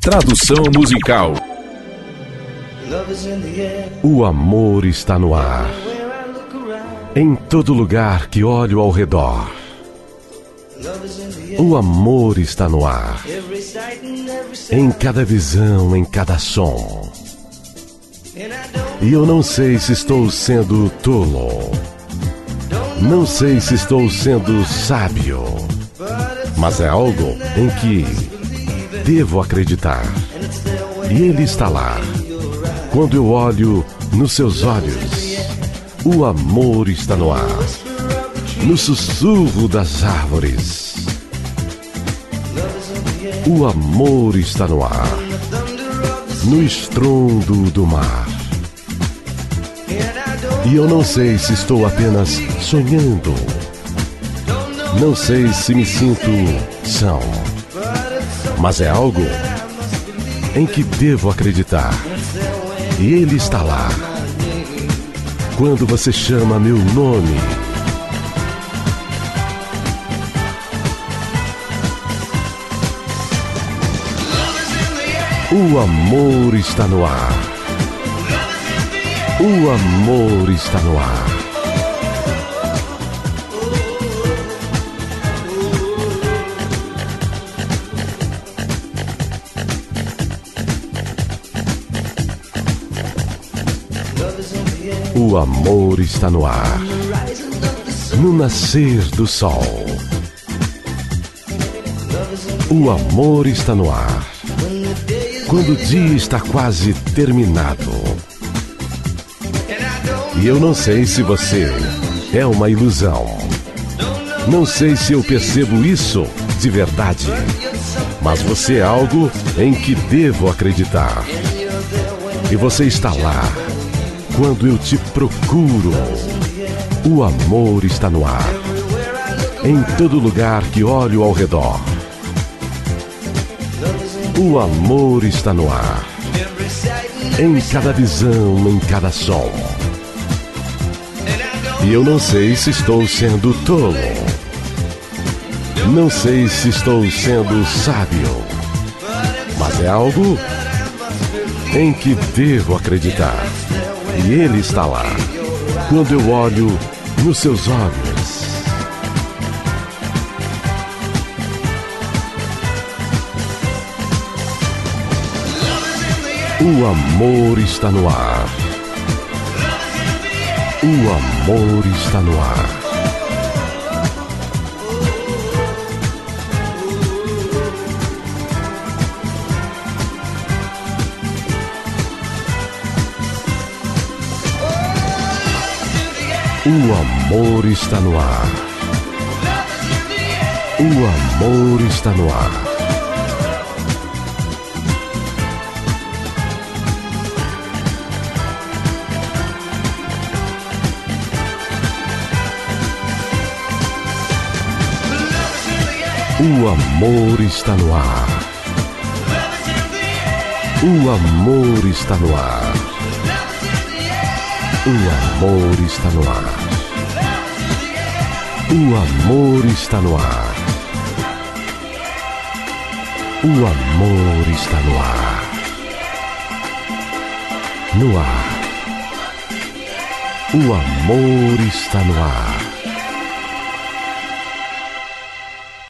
Tradução musical. O amor está no ar. Em todo lugar que olho ao redor. O amor está no ar. Em cada visão, em cada som. E eu não sei se estou sendo tolo. Não sei se estou sendo sábio. Mas é algo em que devo acreditar. E ele está lá. Quando eu olho nos seus olhos, o amor está no ar. No sussurro das árvores. O amor está no ar. No estrondo do mar. E eu não sei se estou apenas sonhando. Não sei se me sinto são. Mas é algo em que devo acreditar. E ele está lá. Quando você chama meu nome. O amor está no ar. O amor está no ar. O amor está no ar. No nascer do sol. O amor está no ar. Quando o dia está quase terminado. E eu não sei se você é uma ilusão. Não sei se eu percebo isso de verdade. Mas você é algo em que devo acreditar. E você está lá quando eu te procuro. O amor está no ar. Em todo lugar que olho ao redor. O amor está no ar. Em cada visão, em cada som. E eu não sei se estou sendo tolo. Não sei se estou sendo sábio. Mas é algo em que devo acreditar. E Ele está lá. Quando eu olho nos seus olhos. O amor está no ar. O amor está no ar. O amor está no ar. O amor está no ar. O amor está no ar. O amor está no ar. O amor está no ar. O amor está no ar. O amor está no ar. No ar. O amor está no ar.